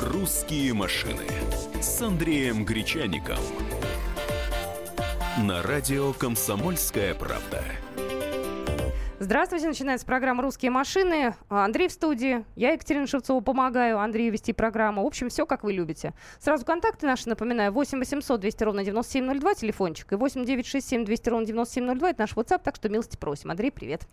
«Русские машины» с Андреем Гречаником. На радио «Комсомольская правда». Здравствуйте, начинается программа «Русские машины». Андрей в студии, я Екатерина Шевцова помогаю Андрею вести программу. В общем, все как вы любите. Сразу контакты наши, напоминаю, 8 800 200 ровно 9702, телефончик, и 8 967 200 ровно 9702, это наш WhatsApp, так что милости просим. Андрей, привет.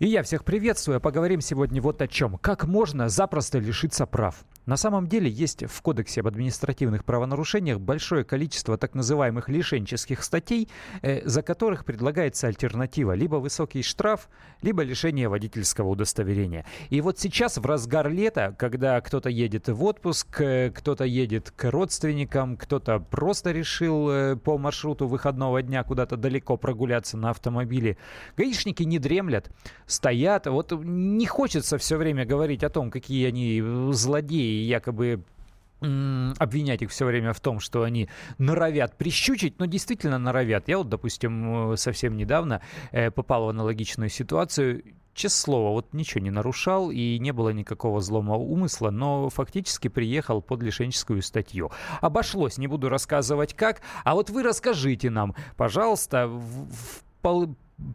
И я всех приветствую. Поговорим сегодня вот о чем. Как можно запросто лишиться прав? На самом деле есть в Кодексе об административных правонарушениях большое количество так называемых лишенческих статей, э, за которых предлагается альтернатива. Либо высокий штраф, либо лишение водительского удостоверения. И вот сейчас в разгар лета, когда кто-то едет в отпуск, э, кто-то едет к родственникам, кто-то просто решил э, по маршруту выходного дня куда-то далеко прогуляться на автомобиле, гаишники не дремлят, стоят. Вот не хочется все время говорить о том, какие они злодеи якобы обвинять их все время в том, что они норовят прищучить, но действительно норовят. Я вот, допустим, совсем недавно э, попал в аналогичную ситуацию. Честное слово, вот ничего не нарушал и не было никакого злого умысла, но фактически приехал под лишенческую статью. Обошлось, не буду рассказывать как, а вот вы расскажите нам, пожалуйста, в, в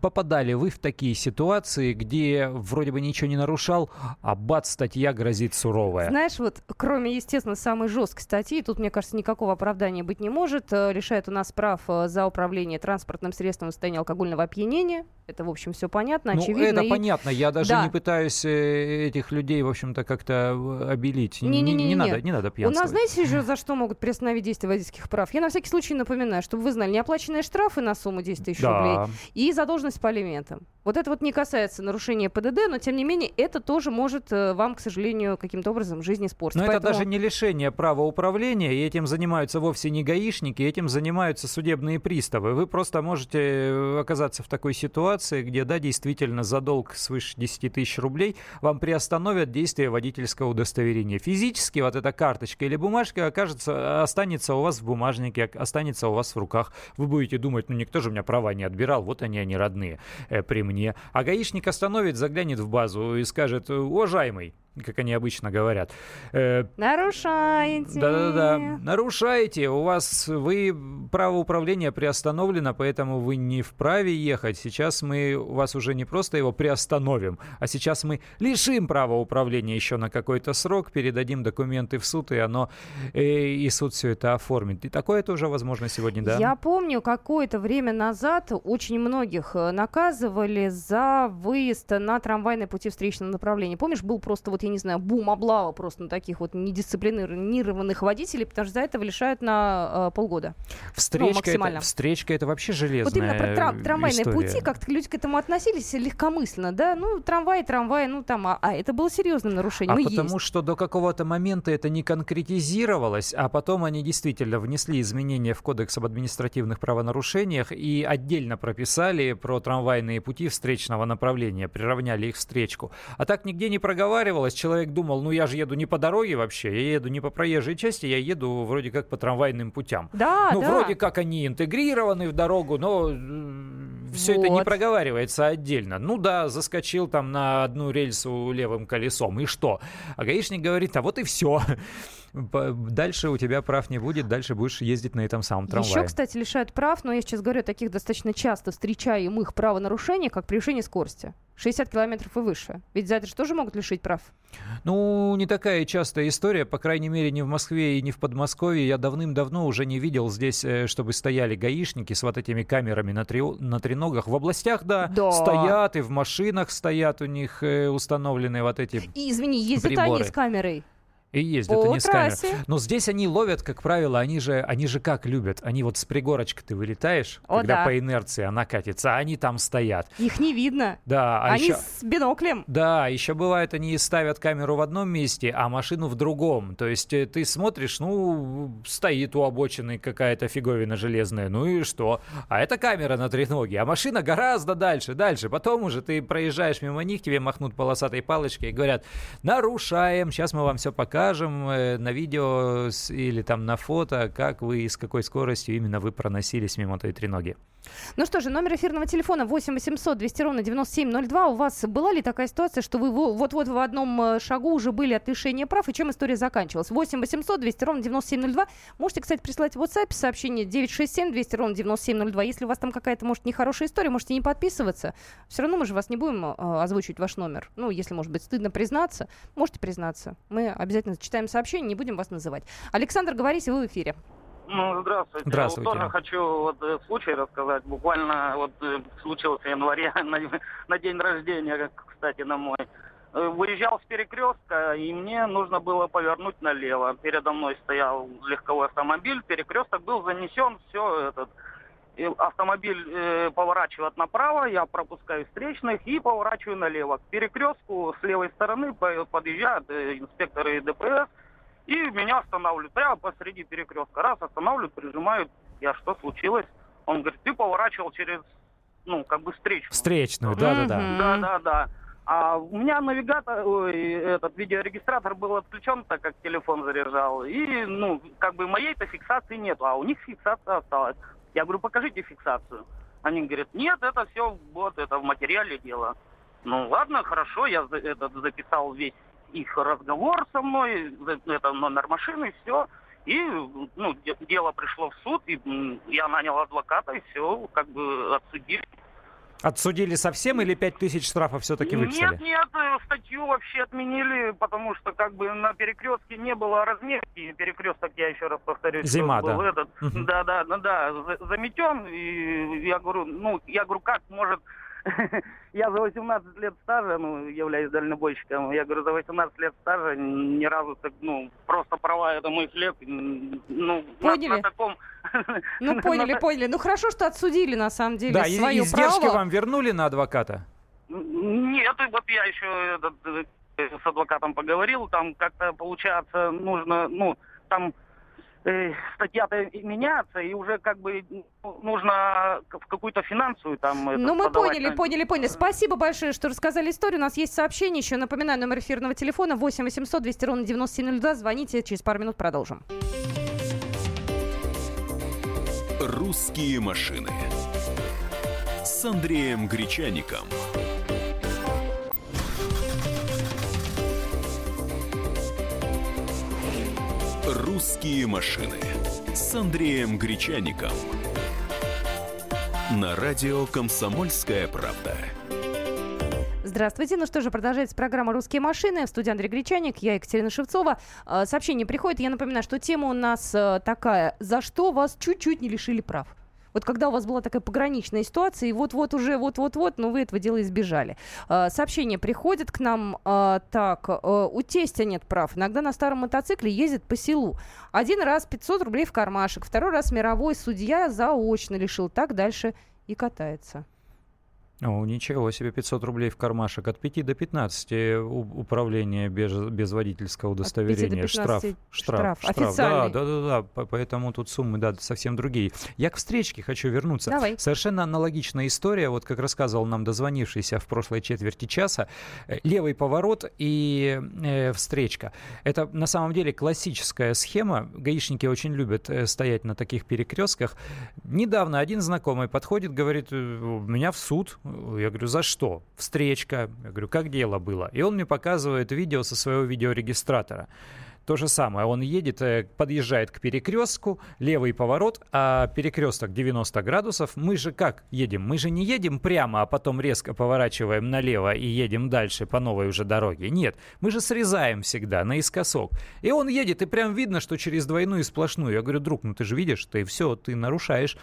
попадали вы в такие ситуации, где вроде бы ничего не нарушал, а бац, статья грозит суровая? Знаешь, вот кроме, естественно, самой жесткой статьи, тут, мне кажется, никакого оправдания быть не может. Э, лишает у нас прав э, за управление транспортным средством в состоянии алкогольного опьянения. Это, в общем, все понятно, ну, очевидно. это и... понятно. Я даже да. не пытаюсь э, этих людей, в общем-то, как-то обелить. Не, не, не, не, не, надо, не надо пьянствовать. У нас, знаете, еще за что могут приостановить действие водительских прав? Я на всякий случай напоминаю, чтобы вы знали, неоплаченные штрафы на сумму 10 тысяч да. рублей и задолженность по алиментам. Вот это вот не касается нарушения ПДД, но тем не менее это тоже может э, вам, к сожалению, каким-то образом жизнь испортить. Но Поэтому... это даже не лишение права управления, и этим занимаются вовсе не гаишники, этим занимаются судебные приставы. Вы просто можете э, оказаться в такой ситуации, где, да, действительно, за долг свыше 10 тысяч рублей вам приостановят действие водительского удостоверения. Физически вот эта карточка или бумажка окажется, останется у вас в бумажнике, останется у вас в руках. Вы будете думать, ну никто же у меня права не отбирал, вот они, они родные э, при мне мне. А гаишник остановит, заглянет в базу и скажет, уважаемый, как они обычно говорят. Э, нарушаете. Да-да-да. Нарушаете. У вас, вы, право управления приостановлено, поэтому вы не вправе ехать. Сейчас мы вас уже не просто его приостановим, а сейчас мы лишим права управления еще на какой-то срок, передадим документы в суд, и оно, э, и суд все это оформит. И такое тоже возможно сегодня, да? Я помню, какое-то время назад очень многих э, наказывали за выезд на трамвайные пути встречного направления. Помнишь, был просто вот я не знаю, бум-облава просто на таких вот недисциплинированных водителей, потому что за это лишают на э, полгода. Встречка, ну, максимально. Это, встречка это вообще железная Вот именно про трам- трамвайные история. пути, как-то люди к этому относились легкомысленно, да, ну, трамвай, трамвай, ну, там, а, а это было серьезным нарушением. А ну, потому есть. что до какого-то момента это не конкретизировалось, а потом они действительно внесли изменения в Кодекс об административных правонарушениях и отдельно прописали про трамвайные пути встречного направления, приравняли их встречку. А так нигде не проговаривалось, человек думал, ну я же еду не по дороге вообще, я еду не по проезжей части, я еду вроде как по трамвайным путям. Да, ну, да. вроде как они интегрированы в дорогу, но все вот. это не проговаривается отдельно. Ну да, заскочил там на одну рельсу левым колесом, и что? А гаишник говорит, а вот и все. Дальше у тебя прав не будет, дальше будешь ездить на этом самом трамвае. Еще, кстати, лишают прав, но я сейчас говорю о таких достаточно часто встречаемых правонарушениях, как превышение скорости. 60 километров и выше. Ведь за это же тоже могут лишить прав. Ну, не такая частая история, по крайней мере, не в Москве и не в Подмосковье. Я давным-давно уже не видел здесь, э, чтобы стояли гаишники с вот этими камерами на, три, на треногах. В областях, да, да, стоят, и в машинах стоят у них э, установлены вот эти И, извини, ездят приборы. они с камерой. И ездят По они с камерой. Но здесь они ловят, как правило, они же, они же как любят. Они вот с пригорочка ты вылетаешь, О, когда да. по инерции она катится, а они там стоят. Их не видно. Да. А они еще... с биноклем. Да, еще бывает, они ставят камеру в одном месте, а машину в другом. То есть э, ты смотришь, ну, стоит у обочины какая-то фиговина железная, ну и что? А это камера на треноге, а машина гораздо дальше, дальше. Потом уже ты проезжаешь мимо них, тебе махнут полосатой палочкой и говорят, нарушаем, сейчас мы вам все покажем покажем э, на видео или там на фото, как вы и с какой скоростью именно вы проносились мимо той треноги. Ну что же, номер эфирного телефона 8 800 200 ровно 9702. У вас была ли такая ситуация, что вы вот-вот в одном э, шагу уже были от лишения прав, и чем история заканчивалась? 8 800 200 ровно 9702. Можете, кстати, прислать в WhatsApp сообщение 967 200 ровно 9702. Если у вас там какая-то, может, нехорошая история, можете не подписываться. Все равно мы же вас не будем э, озвучивать ваш номер. Ну, если, может быть, стыдно признаться, можете признаться. Мы обязательно читаем сообщение, не будем вас называть. Александр, говорите, вы в эфире. Ну, здравствуйте. Здравствуйте. Вот тоже хочу вот э, случай рассказать. Буквально вот э, случился в январе на, на день рождения, кстати, на мой. Э, выезжал с перекрестка, и мне нужно было повернуть налево. Передо мной стоял легковой автомобиль, перекресток был занесен, все этот автомобиль э, поворачивает направо, я пропускаю встречных и поворачиваю налево. К перекрестку с левой стороны подъезжают э, инспекторы ДПС, и меня останавливают прямо посреди перекрестка. Раз останавливают, прижимают. Я что случилось? Он говорит, ты поворачивал через, ну, как бы встречную. Встречную, да-да-да. Да-да-да. А у меня навигатор, ой, этот видеорегистратор был отключен, так как телефон заряжал. И, ну, как бы моей-то фиксации нету, а у них фиксация осталась. Я говорю, покажите фиксацию. Они говорят, нет, это все вот, это в материале дело. Ну ладно, хорошо, я этот записал весь их разговор со мной, это номер машины, все. И ну, дело пришло в суд, и я нанял адвоката, и все, как бы отсудили. Отсудили совсем или 5 тысяч штрафов все-таки выписали? Нет, нет, э, статью вообще отменили, потому что как бы на перекрестке не было разметки. Перекресток, я еще раз повторюсь, Зима, был да. этот, да, да, да, да, заметен. И я говорю, ну, я говорю, как может я за 18 лет стажа, ну, являюсь дальнобойщиком, я говорю, за 18 лет стажа ни разу, так, ну, просто права, это мой хлеб, ну, поняли. На, на таком... Ну, поняли, поняли. Ну, хорошо, что отсудили, на самом деле, да, свое и, издержки право. вам вернули на адвоката? Нет, вот я еще этот, э, с адвокатом поговорил, там как-то, получается, нужно, ну, там э, статья-то меняется, и уже как бы ну, нужно в какую-то финансовую там... Ну, мы поняли, поняли, поняли. Спасибо большое, что рассказали историю. У нас есть сообщение еще. Напоминаю, номер эфирного телефона 8 800 200 ровно 9702. Звоните, через пару минут продолжим. «Русские машины» с Андреем Гречаником. «Русские машины» с Андреем Гречаником. На радио «Комсомольская правда». Здравствуйте. Ну что же, продолжается программа «Русские машины». В студии Андрей Гречаник, я Екатерина Шевцова. А, сообщение приходит. Я напоминаю, что тема у нас э, такая. За что вас чуть-чуть не лишили прав? Вот когда у вас была такая пограничная ситуация, и вот-вот уже, вот-вот-вот, но вы этого дела избежали. Э, сообщение приходит к нам э, так. Э, у тестя нет прав. Иногда на старом мотоцикле ездит по селу. Один раз 500 рублей в кармашек, второй раз мировой судья заочно лишил. Так дальше и катается. О, ничего себе, 500 рублей в кармашек. От 5 до 15 управление без, без водительского удостоверения. От 5 до 15 штраф, штраф, штраф. Да, да, да, да. Поэтому тут суммы, да, совсем другие. Я к встречке хочу вернуться. Давай. Совершенно аналогичная история. Вот как рассказывал нам дозвонившийся в прошлой четверти часа. Э, левый поворот и э, встречка. Это на самом деле классическая схема. Гаишники очень любят э, стоять на таких перекрестках. Недавно один знакомый подходит, говорит, у меня в суд я говорю, за что? Встречка. Я говорю, как дело было? И он мне показывает видео со своего видеорегистратора. То же самое. Он едет, э, подъезжает к перекрестку, левый поворот, а перекресток 90 градусов. Мы же как едем? Мы же не едем прямо, а потом резко поворачиваем налево и едем дальше по новой уже дороге. Нет, мы же срезаем всегда наискосок. И он едет, и прям видно, что через двойную и сплошную. Я говорю, друг, ну ты же видишь, ты все, ты нарушаешь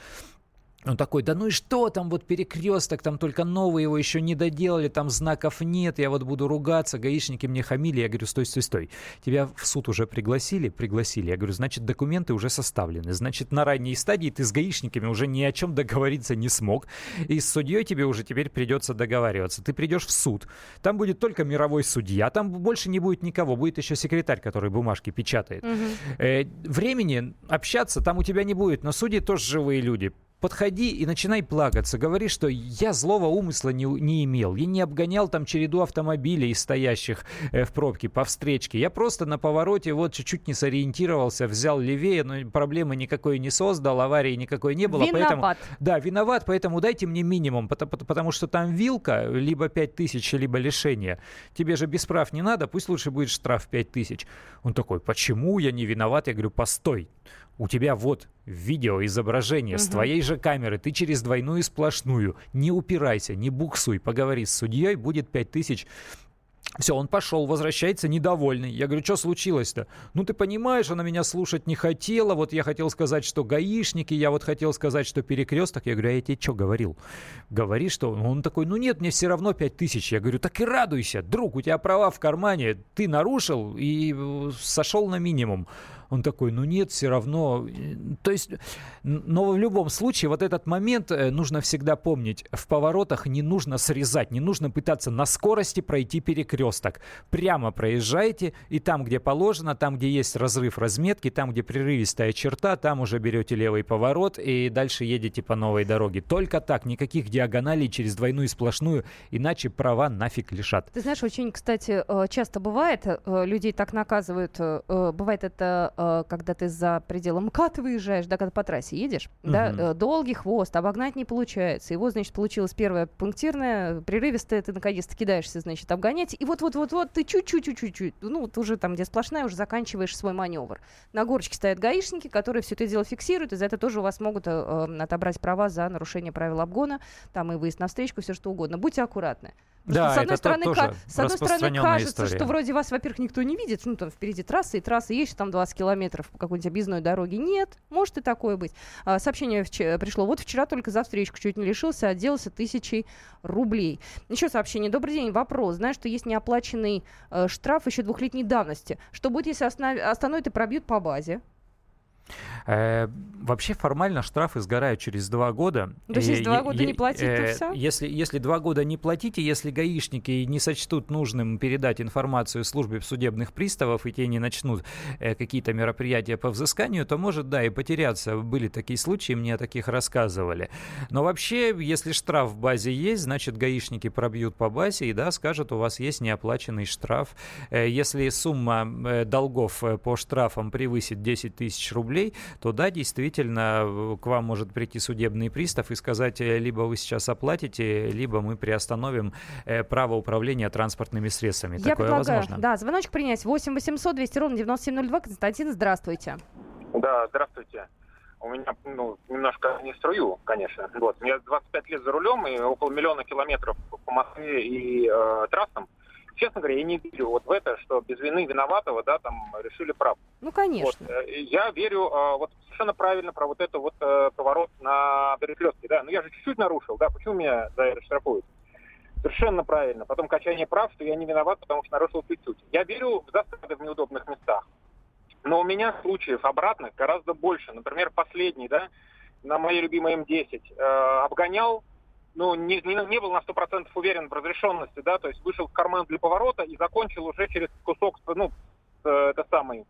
он такой, да ну и что там вот перекресток, там только новый его еще не доделали, там знаков нет, я вот буду ругаться, гаишники мне хамили. Я говорю, стой, стой, стой, тебя в суд уже пригласили? Пригласили. Я говорю, значит, документы уже составлены, значит, на ранней стадии ты с гаишниками уже ни о чем договориться не смог, и с судьей тебе уже теперь придется договариваться. Ты придешь в суд, там будет только мировой судья, там больше не будет никого, будет еще секретарь, который бумажки печатает. Угу. Э, времени общаться там у тебя не будет, но судьи тоже живые люди подходи и начинай плакаться. Говори, что я злого умысла не, не имел. Я не обгонял там череду автомобилей, стоящих э, в пробке по встречке. Я просто на повороте вот чуть-чуть не сориентировался, взял левее, но проблемы никакой не создал, аварии никакой не было. Виноват. Поэтому, да, виноват, поэтому дайте мне минимум, потому, потому что там вилка, либо 5 тысяч, либо лишение. Тебе же без прав не надо, пусть лучше будет штраф 5 тысяч. Он такой, почему я не виноват? Я говорю, постой у тебя вот видео изображение угу. с твоей же камеры, ты через двойную сплошную, не упирайся, не буксуй, поговори с судьей, будет 5000 все, он пошел, возвращается недовольный. Я говорю, что случилось-то? Ну, ты понимаешь, она меня слушать не хотела. Вот я хотел сказать, что гаишники, я вот хотел сказать, что перекресток. Я говорю, а я тебе что говорил? Говори, что... Он такой, ну нет, мне все равно 5 тысяч. Я говорю, так и радуйся, друг, у тебя права в кармане. Ты нарушил и э, сошел на минимум. Он такой, ну нет, все равно. То есть, но в любом случае, вот этот момент э, нужно всегда помнить. В поворотах не нужно срезать, не нужно пытаться на скорости пройти перекресток. Прямо проезжаете, и там, где положено, там, где есть разрыв разметки, там, где прерывистая черта, там уже берете левый поворот и дальше едете по новой дороге. Только так, никаких диагоналей через двойную сплошную, иначе права нафиг лишат. Ты знаешь, очень, кстати, э, часто бывает, э, людей так наказывают, бывает это Э, когда ты за пределом МКАД выезжаешь, да, когда по трассе едешь, угу. да, э, долгий хвост, обогнать не получается. Его, значит, получилось первое пунктирное, прерывистое, ты наконец-то кидаешься, значит, обгонять, и вот-вот-вот-вот ты чуть-чуть-чуть-чуть, ну, вот уже там, где сплошная, уже заканчиваешь свой маневр. На горочке стоят гаишники, которые все это дело фиксируют, и за это тоже у вас могут э, отобрать права за нарушение правил обгона, там и выезд на встречку, все что угодно. Будьте аккуратны. Да, что, с одной стороны, тоже с одной стороны кажется, история. что вроде вас, во-первых, никто не видит, ну там впереди трасса, и трасса есть, там 20 километров по какой-нибудь объездной дороге. Нет, может и такое быть. А, сообщение вч- пришло. Вот вчера только за встречку чуть не лишился, отделался тысячей рублей. Еще сообщение. Добрый день, вопрос. Знаю, что есть неоплаченный э, штраф еще двухлетней давности. Что будет, если останов... остановят и пробьют по базе? Э, вообще формально штрафы сгорают через два года. То есть, если два года не платить, то э, все? Если, если два года не платите, если гаишники не сочтут нужным передать информацию службе судебных приставов, и те не начнут э, какие-то мероприятия по взысканию, то может, да, и потеряться. Были такие случаи, мне о таких рассказывали. Но вообще, если штраф в базе есть, значит, гаишники пробьют по базе и, да, скажут, у вас есть неоплаченный штраф. Если сумма долгов по штрафам превысит 10 тысяч рублей, то да, действительно, к вам может прийти судебный пристав и сказать, э, либо вы сейчас оплатите, либо мы приостановим э, право управления транспортными средствами. Я Такое предлагаю, возможно. Да, звоночек принять 8 800 200 ровно 9702. Константин, здравствуйте. Да, здравствуйте. У меня ну, немножко не струю, конечно. Вот. Мне 25 лет за рулем и около миллиона километров по Москве и э, трассам честно говоря, я не верю вот в это, что без вины виноватого, да, там решили прав. Ну, конечно. Вот, э, я верю э, вот совершенно правильно про вот это вот э, поворот на перекрестке, да. Но я же чуть-чуть нарушил, да, почему меня за это штрафуют? Совершенно правильно. Потом качание прав, что я не виноват, потому что нарушил чуть-чуть. Я верю в засады в неудобных местах. Но у меня случаев обратных гораздо больше. Например, последний, да, на моей любимой М10 э, обгонял ну, не, не, не был на 100% уверен в разрешенности, да, то есть вышел в карман для поворота и закончил уже через кусок, ну, э, это самый,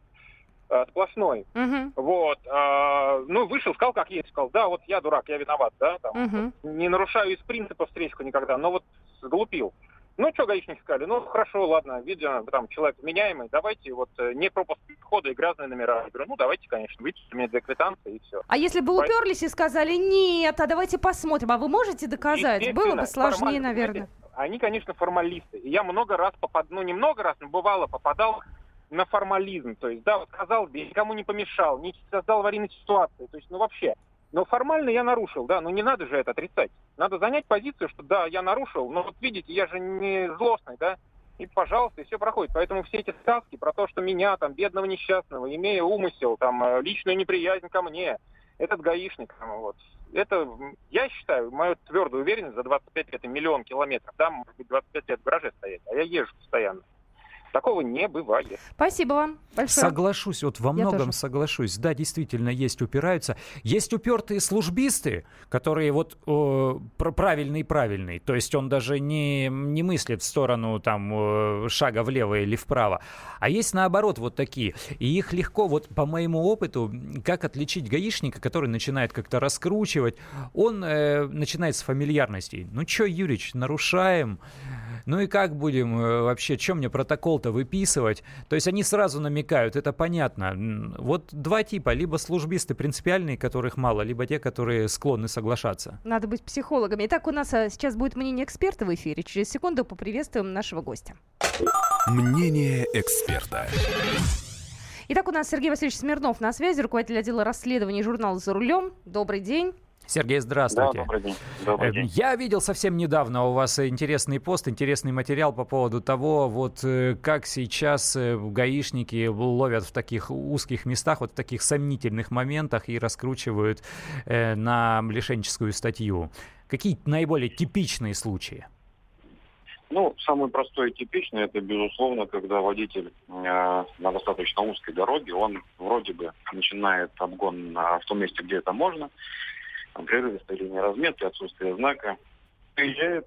э, сплошной. Uh-huh. Вот. Э, ну, вышел, сказал, как есть, сказал, да, вот я дурак, я виноват, да, там, uh-huh. не нарушаю из принципа встречку никогда, но вот сглупил. Ну, что гаишники сказали? Ну, хорошо, ладно, видно, там человек меняемый, давайте вот э, не пропуск входа и грязные номера. Я говорю, ну, давайте, конечно, выпишите мне две квитанции и все. А если бы уперлись и сказали, нет, а давайте посмотрим, а вы можете доказать? Было бы сложнее, наверное. Они, конечно, формалисты. И я много раз попадал, ну, не много раз, но бывало попадал на формализм. То есть, да, вот сказал, никому не помешал, не создал аварийной ситуации. То есть, ну, вообще, но формально я нарушил, да, но не надо же это отрицать. Надо занять позицию, что да, я нарушил, но вот видите, я же не злостный, да, и пожалуйста, и все проходит. Поэтому все эти сказки про то, что меня, там, бедного несчастного, имея умысел, там, э, личную неприязнь ко мне, этот гаишник, там, вот, это, я считаю, мою твердую уверенность за 25 лет и миллион километров, да, может быть, 25 лет в гараже стоять, а я езжу постоянно. Такого не бывает. Спасибо вам большое. Соглашусь, вот во многом соглашусь. Да, действительно, есть упираются. Есть упертые службисты, которые вот э, правильный правильный. То есть он даже не, не мыслит в сторону там э, шага влево или вправо. А есть наоборот вот такие. И их легко, вот по моему опыту, как отличить гаишника, который начинает как-то раскручивать, он э, начинает с фамильярностей. Ну что, Юрич, нарушаем. Ну и как будем э, вообще, чем мне протокол-то выписывать? То есть они сразу намекают, это понятно. Вот два типа, либо службисты принципиальные, которых мало, либо те, которые склонны соглашаться. Надо быть психологами. Итак, у нас э, сейчас будет мнение эксперта в эфире. Через секунду поприветствуем нашего гостя. Мнение эксперта. Итак, у нас Сергей Васильевич Смирнов на связи, руководитель отдела расследований журнала «За рулем». Добрый день. Сергей, здравствуйте. Да, добрый день. Добрый эм, день. Я видел совсем недавно у вас интересный пост, интересный материал по поводу того, вот э, как сейчас э, гаишники ловят в таких узких местах, вот в таких сомнительных моментах и раскручивают э, на лишенческую статью. Какие наиболее типичные случаи? Ну, самый простой и типичный, это, безусловно, когда водитель э, на достаточно узкой дороге, он вроде бы начинает обгон в том месте, где это можно, прерывистая линия разметки, отсутствие знака, приезжает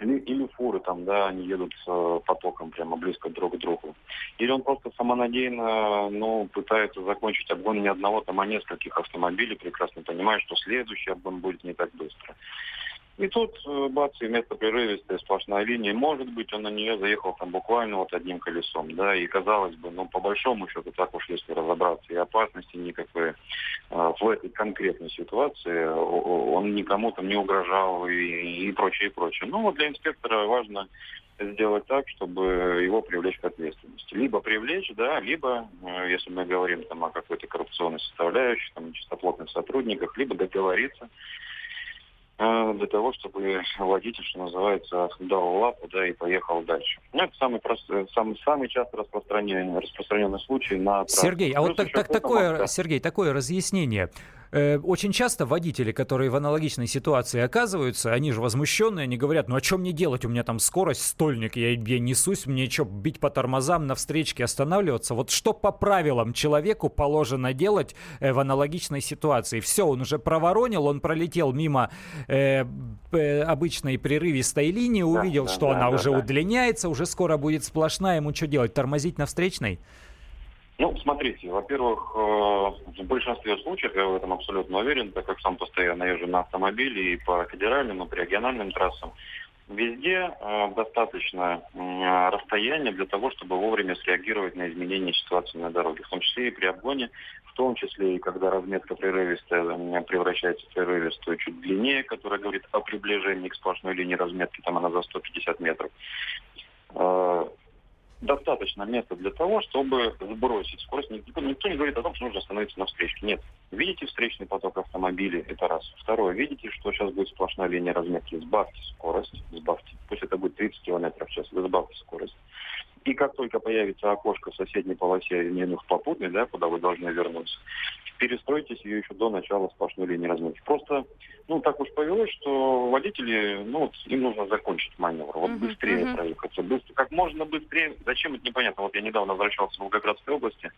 или, или фуры там, да, они едут с потоком прямо близко друг к другу. Или он просто самонадеянно, ну, пытается закончить обгон не одного, там, а нескольких автомобилей, прекрасно понимая, что следующий обгон будет не так быстро. И тут, э, бац, и место прерывистая сплошная линия. Может быть, он на нее заехал там буквально вот одним колесом, да, и казалось бы, ну, по большому счету, так уж если разобраться, и опасности никакой э, в этой конкретной ситуации он никому там не угрожал и, и прочее, и прочее. Ну, вот для инспектора важно сделать так, чтобы его привлечь к ответственности. Либо привлечь, да, либо, э, если мы говорим там о какой-то коррупционной составляющей, там, чистоплотных сотрудниках, либо договориться для того, чтобы водитель, что называется, дал лапу, да, и поехал дальше. Ну, это самый, простой, самый, самый часто распространенный, распространенный случай на Сергей, а вот так, так, такое, Сергей, такое разъяснение. Э, очень часто водители, которые в аналогичной ситуации оказываются, они же возмущенные, они говорят, ну а что мне делать, у меня там скорость, стольник, я, я несусь, мне что, бить по тормозам, на встречке останавливаться? Вот что по правилам человеку положено делать э, в аналогичной ситуации? Все, он уже проворонил, он пролетел мимо э, э, обычной прерывистой линии, увидел, да, что да, она да, уже да. удлиняется, уже скоро будет сплошная, ему что делать, тормозить на встречной? Ну, смотрите, во-первых, э, в большинстве случаев, я в этом абсолютно уверен, так как сам постоянно езжу на автомобиле и по федеральным, и по региональным трассам, везде э, достаточно э, расстояния для того, чтобы вовремя среагировать на изменения ситуации на дороге, в том числе и при обгоне, в том числе и когда разметка прерывистая превращается в прерывистую чуть длиннее, которая говорит о приближении к сплошной линии разметки, там она за 150 метров достаточно места для того, чтобы сбросить скорость. Никто, никто не говорит о том, что нужно остановиться на встречке. Нет. Видите встречный поток автомобилей, это раз. Второе, видите, что сейчас будет сплошная линия разметки. Сбавьте скорость, сбавьте. Пусть это будет 30 км в час, вы сбавьте скорость. И как только появится окошко в соседней полосе, не в попутной, да, куда вы должны вернуться, перестройтесь ее еще до начала сплошной линии разметки. Просто, ну, так уж повелось, что водители, ну, вот, им нужно закончить маневр, вот uh-huh, быстрее uh-huh. проехаться, быстро, как можно быстрее. Зачем это непонятно. Вот я недавно возвращался в Волгоградской области,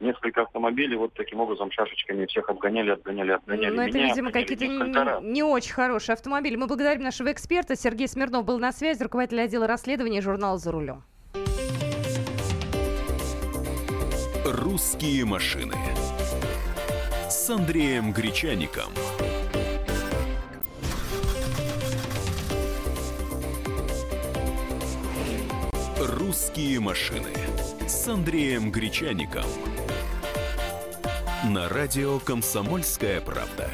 несколько автомобилей вот таким образом шашечками всех обгоняли, обгоняли, обгоняли. Ну, это, видимо, какие-то не, не очень хорошие автомобили. Мы благодарим нашего эксперта. Сергей Смирнов был на связи, руководитель отдела расследования журнала «За рулем». «Русские машины» с Андреем Гречаником. «Русские машины» с Андреем Гречаником. На радио «Комсомольская правда».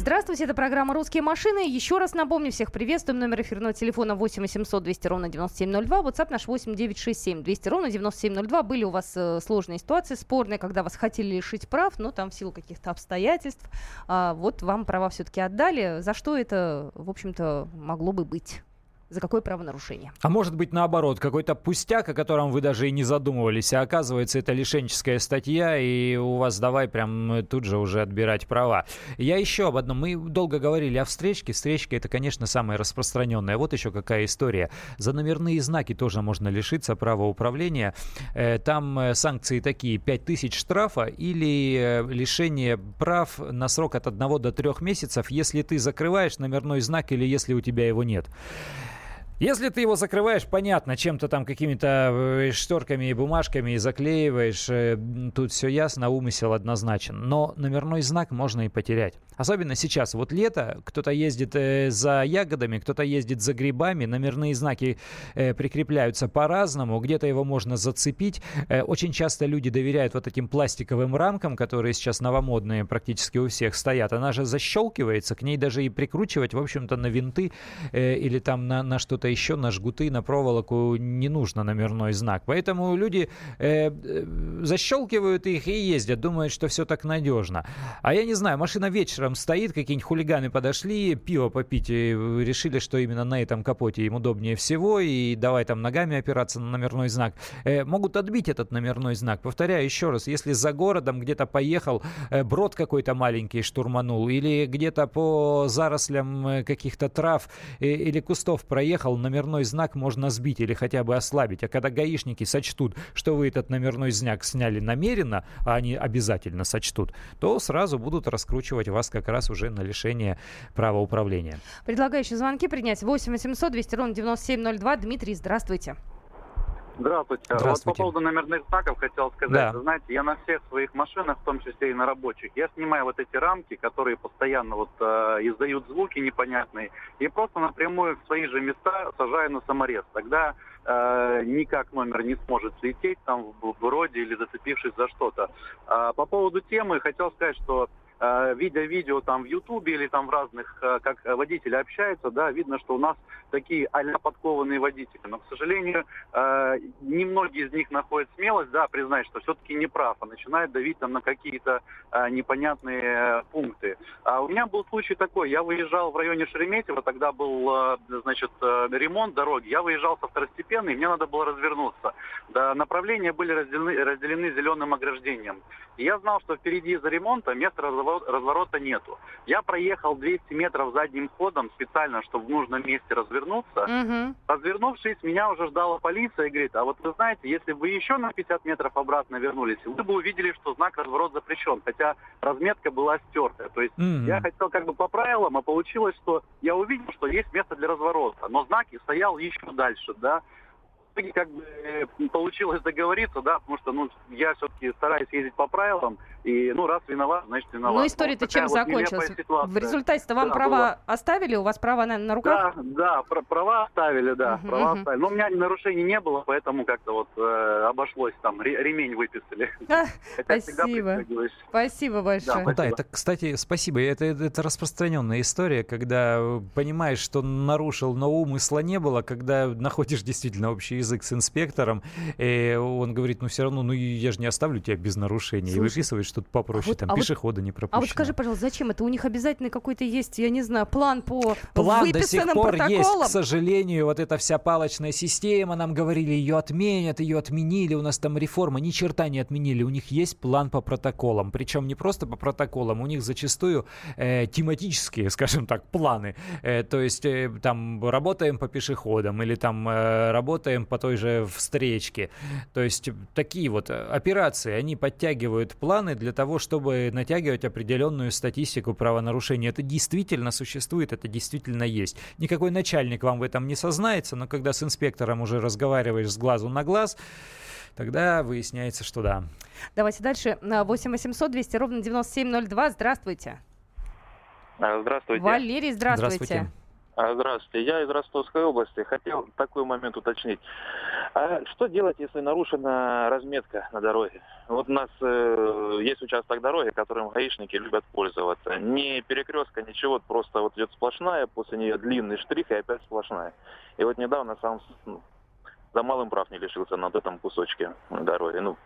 Здравствуйте, это программа «Русские машины». Еще раз напомню, всех приветствуем. Номер эфирного телефона 8 800 200 ровно 9702. WhatsApp наш 8 967 200 ровно 9702. Были у вас э, сложные ситуации, спорные, когда вас хотели лишить прав, но там в силу каких-то обстоятельств. А, вот вам права все-таки отдали. За что это, в общем-то, могло бы быть? За какое правонарушение. А может быть наоборот, какой-то пустяк, о котором вы даже и не задумывались, а оказывается это лишенческая статья, и у вас давай прям тут же уже отбирать права. Я еще об одном. Мы долго говорили о встречке. Встречка это, конечно, самая распространенная. Вот еще какая история. За номерные знаки тоже можно лишиться права управления. Э, там э, санкции такие. 5000 штрафа или э, лишение прав на срок от 1 до 3 месяцев, если ты закрываешь номерной знак или если у тебя его нет. Если ты его закрываешь, понятно, чем-то там какими-то э, шторками и бумажками и заклеиваешь, э, тут все ясно, умысел однозначен. Но номерной знак можно и потерять. Особенно сейчас. Вот лето, кто-то ездит э, за ягодами, кто-то ездит за грибами, номерные знаки прикрепляются по-разному, где-то его можно зацепить. Очень часто люди доверяют вот этим пластиковым рамкам, которые сейчас новомодные практически у всех стоят. Она же защелкивается, к ней даже и прикручивать, в общем-то, на винты или там на, на что-то еще на жгуты, на проволоку не нужно номерной знак. Поэтому люди э, э, защелкивают их и ездят, думают, что все так надежно. А я не знаю, машина вечером стоит, какие-нибудь хулиганы подошли, пиво попить, и решили, что именно на этом капоте им удобнее всего, и давай там ногами опираться на номерной знак. Э, могут отбить этот номерной знак. Повторяю еще раз, если за городом где-то поехал, э, брод какой-то маленький штурманул, или где-то по зарослям э, каких-то трав э, или кустов проехал, номерной знак можно сбить или хотя бы ослабить. А когда гаишники сочтут, что вы этот номерной знак сняли намеренно, а они обязательно сочтут, то сразу будут раскручивать вас как раз уже на лишение права управления. Предлагаю еще звонки принять. 8 800 200 ровно 9702. Дмитрий, здравствуйте. Здравствуйте. Здравствуйте. Вот по поводу номерных знаков хотел сказать. Да. Вы знаете, я на всех своих машинах, в том числе и на рабочих, я снимаю вот эти рамки, которые постоянно вот э, издают звуки непонятные, и просто напрямую в свои же места сажаю на саморез. Тогда э, никак номер не сможет слететь там в, в роде или зацепившись за что-то. А по поводу темы хотел сказать, что видя видео там в Ютубе или там в разных, э, как водители общаются, да, видно, что у нас такие а подкованные водители. Но, к сожалению, э, немногие из них находят смелость, да, признать, что все-таки не прав, а начинают давить там на какие-то э, непонятные пункты. А у меня был случай такой, я выезжал в районе Шереметьево, тогда был, э, значит, э, ремонт дороги, я выезжал со второстепенной, мне надо было развернуться. Да, направления были разделены, разделены зеленым ограждением. И я знал, что впереди из-за ремонта места разворота нету. Я проехал 200 метров задним ходом специально, чтобы в нужном месте развернуться. Угу. Развернувшись, меня уже ждала полиция и говорит, а вот вы знаете, если бы еще на 50 метров обратно вернулись, вы бы увидели, что знак разворот запрещен, хотя разметка была стертая. То есть Мгм. я хотел как бы по правилам, а получилось, что я увидел, что есть место для разворота, но знак и стоял еще дальше, да итоге как бы э, получилось договориться, да, потому что, ну, я все-таки стараюсь ездить по правилам, и, ну, раз виноват, значит, виноват. Ну, история-то вот чем вот закончилась? В результате-то вам Да, права была. оставили? У вас права на, на руках? Да, да, пр- права оставили, да, Мгм, права мгм. оставили. Но у меня нарушений не было, поэтому как-то вот э, обошлось там, ре- ремень выписали. А, спасибо. Спасибо большое. Ну да, Спасибо. это, кстати, спасибо. Это, это, это распространенная история, когда э, понимаешь, что нарушил, но умысла не было, когда находишь действительно общий язык с инспектором, и он говорит, ну все равно, ну я же не оставлю тебя без нарушений. и Слушай, выписывает что-то попроще, вот- там а вот- пешехода не пропущено. А вот скажи, пожалуйста, зачем это? У них обязательно какой-то есть, я не знаю, план по План до сих выписанным пор есть, протоколам? к сожалению, вот эта вся палочная система, нам говорили, ее отменят, ее отменили, у нас там реформа, ни черта не отменили, у них есть план по протоколам, причем не просто по протоколам, у них зачастую э, тематические, скажем так, планы, Э, то есть э, там работаем по пешеходам или там э, работаем по той же встречке, то есть э, такие вот э, операции, они подтягивают планы для того, чтобы натягивать определенную статистику правонарушений. Это действительно существует, это действительно есть. Никакой начальник вам в этом не сознается, но когда с инспектором уже разговариваешь с глазу на глаз, тогда выясняется, что да. Давайте дальше. На 8 800 200 ровно 9702. Здравствуйте. А, Здравствуйте. Валерий, здравствуйте. Здравствуйте. А, Здравствуйте. Я из Ростовской области. Хотел такой момент уточнить. А что делать, если нарушена разметка на дороге? Вот у нас э, есть участок дороги, которым гаишники любят пользоваться. Ни перекрестка, ничего, просто вот идет сплошная, после нее длинный штрих и опять сплошная. И вот недавно сам ну, за малым прав не лишился на этом кусочке дороги. Ну,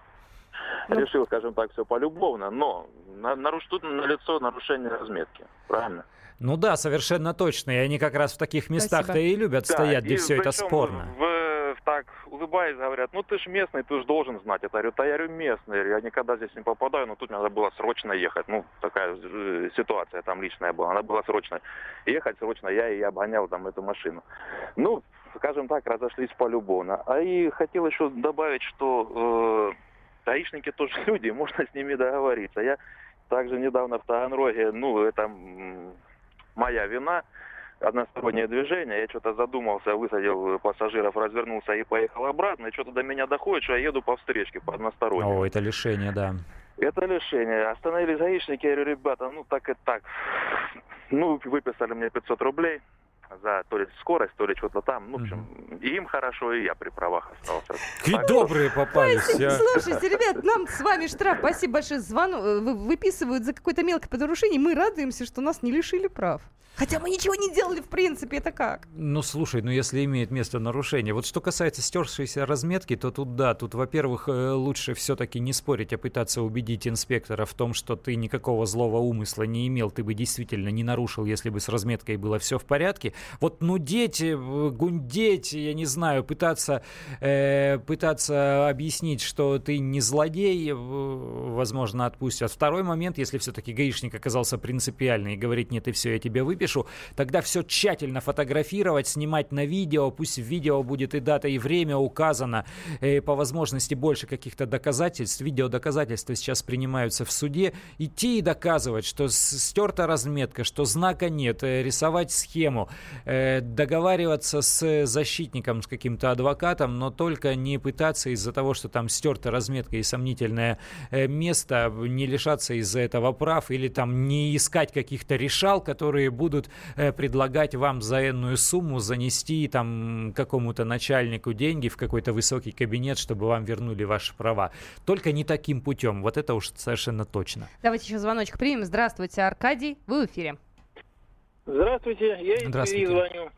ну... решил, скажем так, все полюбовно, но на, наруш... тут налицо нарушение разметки, правильно? Ну да, совершенно точно. И они как раз в таких местах-то и любят да, стоять, где все это спорно. В, так, улыбаясь, говорят, ну ты же местный, ты же должен знать. Я говорю, да я говорю, местный, я никогда здесь не попадаю, но тут надо было срочно ехать. Ну, такая э, ситуация там личная была, надо было срочно ехать, срочно я и обгонял там эту машину. Ну, скажем так, разошлись полюбовно. А и хотел еще добавить, что э, гаишники тоже люди, можно с ними договориться. Я также недавно в Таганроге, ну, это моя вина, одностороннее движение. Я что-то задумался, высадил пассажиров, развернулся и поехал обратно. И что-то до меня доходит, что я еду по встречке, по одностороннему. О, это лишение, да. Это лишение. Остановились гаишники, я говорю, ребята, ну так и так. Ну, выписали мне 500 рублей за то ли скорость, то ли что-то там. Ну, в общем, и им хорошо, и я при правах остался. Так добрые попались, Спасибо. а. Слушайте, ребят, нам с вами штраф, спасибо большое, звону, э, выписывают за какое-то мелкое нарушение. Мы радуемся, что нас не лишили прав. Хотя мы ничего не делали, в принципе, это как? Ну, слушай, ну если имеет место нарушение. Вот что касается стершейся разметки, то тут да, тут, во-первых, э, лучше все-таки не спорить, а пытаться убедить инспектора в том, что ты никакого злого умысла не имел, ты бы действительно не нарушил, если бы с разметкой было все в порядке. Вот нудеть, э, гундеть, я не знаю, пытаться, э, пытаться объяснить, что ты не злодей, возможно, отпустят. Второй момент, если все-таки гаишник оказался принципиальный и говорит, нет, и все, я тебе выпишу, выпишу, тогда все тщательно фотографировать, снимать на видео, пусть в видео будет и дата, и время указано, и по возможности больше каких-то доказательств, видеодоказательства сейчас принимаются в суде, идти и доказывать, что стерта разметка, что знака нет, э, рисовать схему, э, договариваться с защитником, с каким-то адвокатом, но только не пытаться из-за того, что там стерта разметка и сомнительное э, место, не лишаться из-за этого прав или там не искать каких-то решал, которые будут будут э, предлагать вам за энную сумму занести там какому-то начальнику деньги в какой-то высокий кабинет, чтобы вам вернули ваши права. Только не таким путем. Вот это уж совершенно точно. Давайте еще звоночек примем. Здравствуйте, Аркадий. Вы в эфире. Здравствуйте, я из Твери звоню.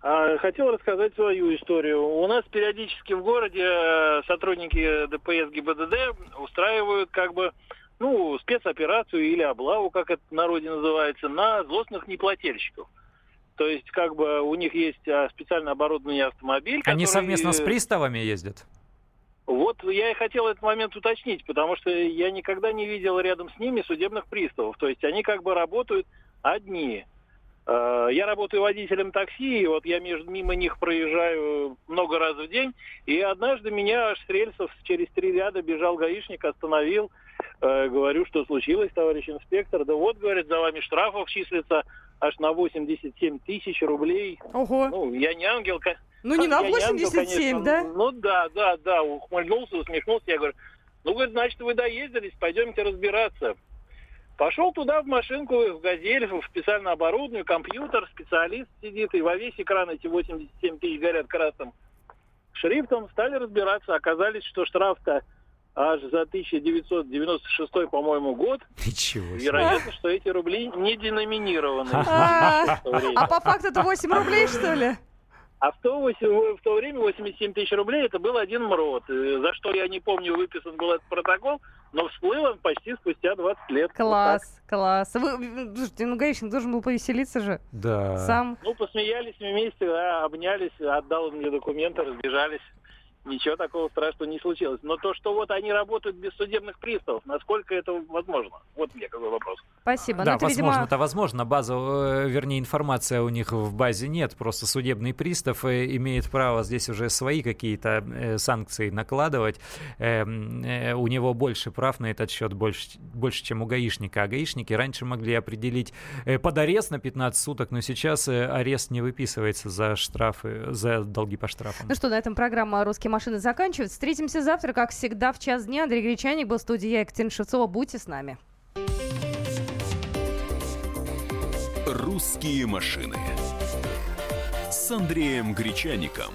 А, хотел рассказать свою историю. У нас периодически в городе э, сотрудники ДПС ГИБДД устраивают как бы ну, спецоперацию или облаву, как это в народе называется, на злостных неплательщиков. То есть, как бы у них есть а, специально оборудованный автомобиль. Они который... совместно с приставами ездят? Вот я и хотел этот момент уточнить, потому что я никогда не видел рядом с ними судебных приставов. То есть они как бы работают одни. А, я работаю водителем такси, и вот я между, мимо них проезжаю много раз в день, и однажды меня аж с рельсов через три ряда бежал гаишник, остановил, Э, говорю, что случилось, товарищ инспектор. Да вот, говорит, за вами штрафов числится аж на 87 тысяч рублей. Ого. Ну, я не ангел, ну, не на 87, ангел, да? Ну, да, да, да, ухмыльнулся, усмехнулся. Я говорю, ну, говорит, значит, вы доездились, пойдемте разбираться. Пошел туда в машинку, в «Газель», в специально оборудованную, компьютер, специалист сидит, и во весь экран эти 87 тысяч горят красным шрифтом. Стали разбираться, оказались, что штраф-то аж за 1996, по-моему, год. Ничего себе. Вероятно, что эти рубли не деноминированы. А, а по факту это 8 рублей, что ли? А в то, в то время 87 тысяч рублей это был один МРОД. За что я не помню, выписан был этот протокол, но всплыл он почти спустя 20 лет. Класс, вот класс. Вы, слушайте, ну гаишник должен был повеселиться же. Да. Сам. Ну, посмеялись вместе, да, обнялись, отдал мне документы, разбежались ничего такого страшного не случилось. Но то, что вот они работают без судебных приставов, насколько это возможно? Вот мне какой вопрос. Спасибо. Да, ну, это, возможно, видимо... это возможно. База, э, вернее, информация у них в базе нет. Просто судебный пристав э, имеет право здесь уже свои какие-то э, санкции накладывать. Эм, у него больше прав на этот счет, больше, больше, чем у гаишника. А гаишники раньше могли определить под арест на 15 суток, но сейчас арест не выписывается за штрафы, за долги по штрафам. Ну что, на этом программа «Русский машины заканчивается. Встретимся завтра, как всегда, в час дня. Андрей Гречаник был в студии, я Екатерина Шевцова. Будьте с нами. «Русские машины» с Андреем Гречаником.